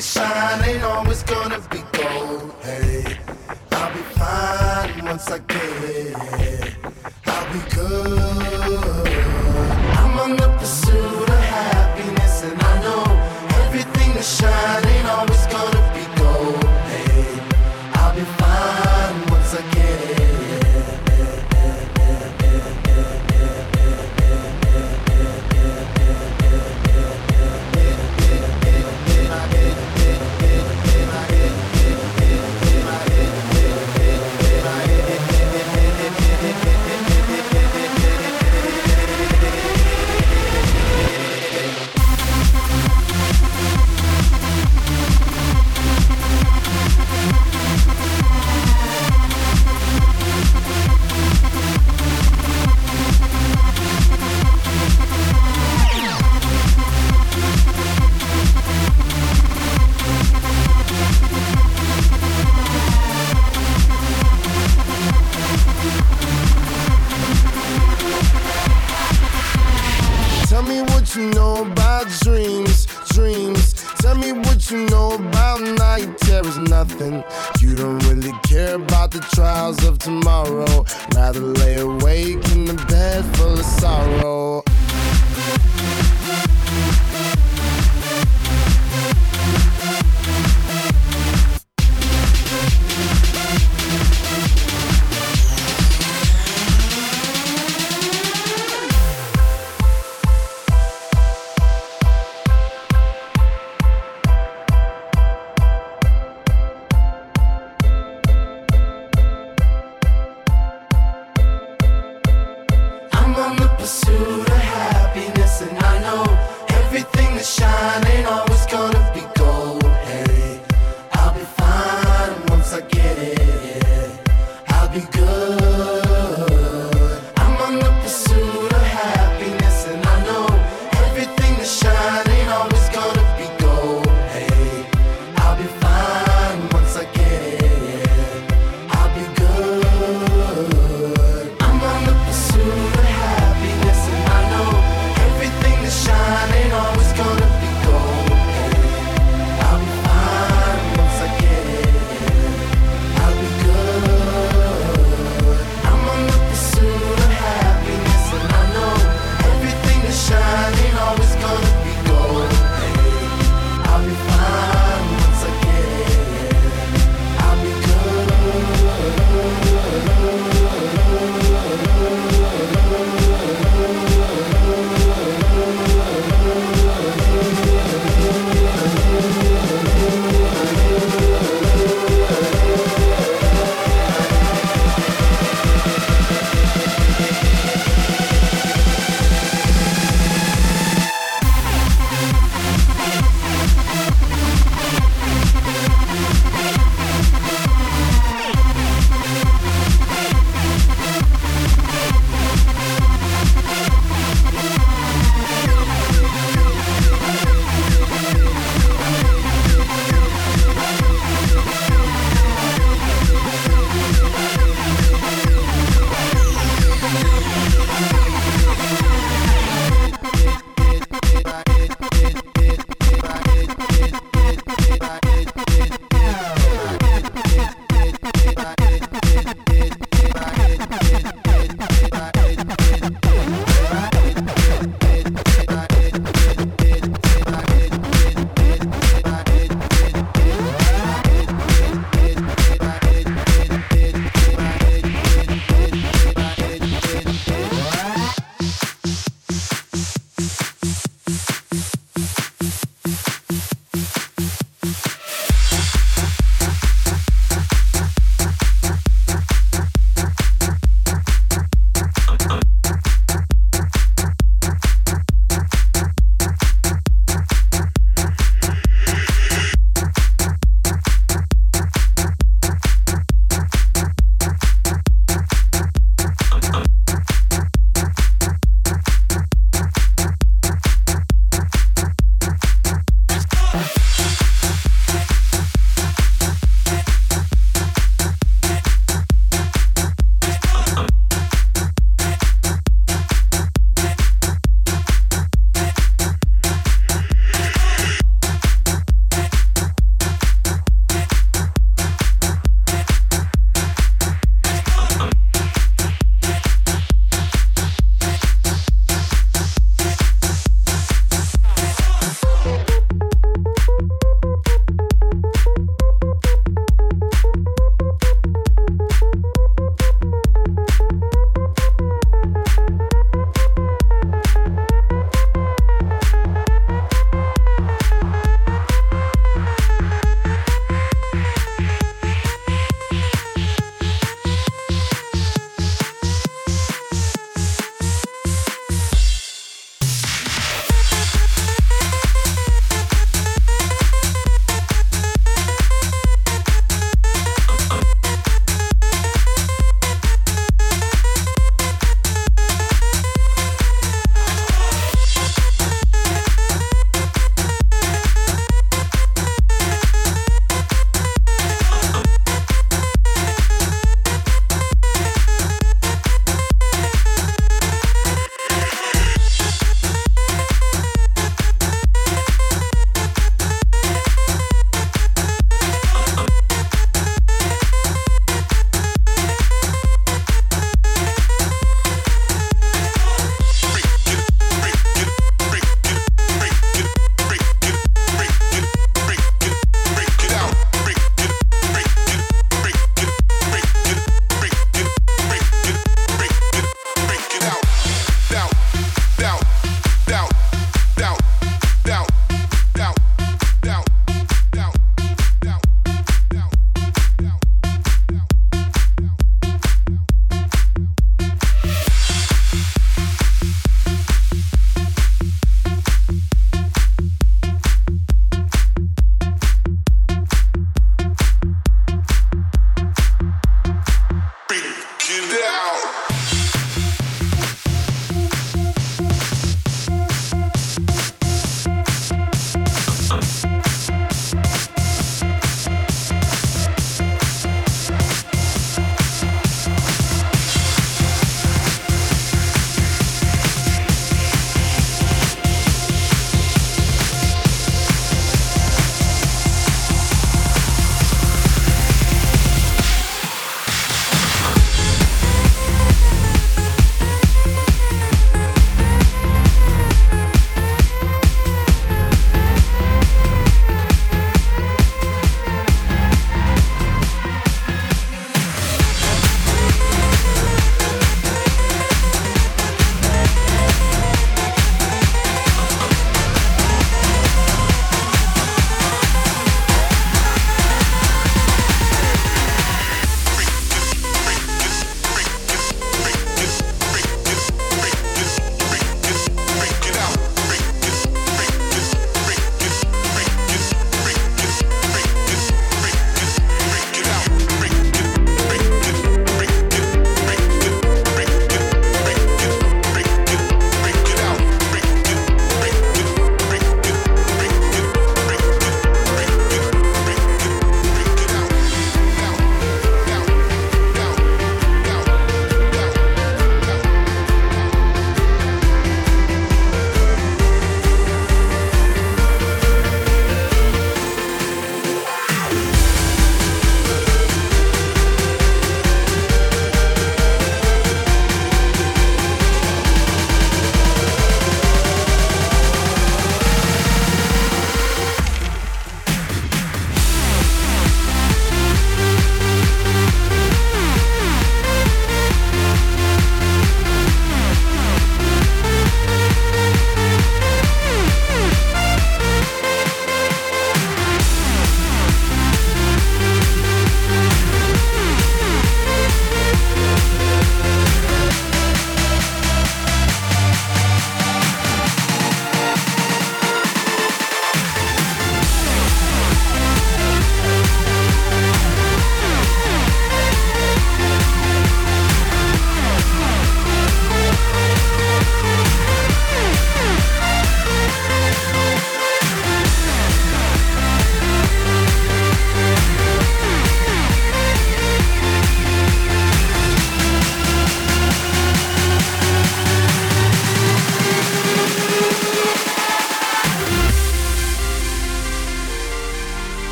Everything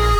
Thank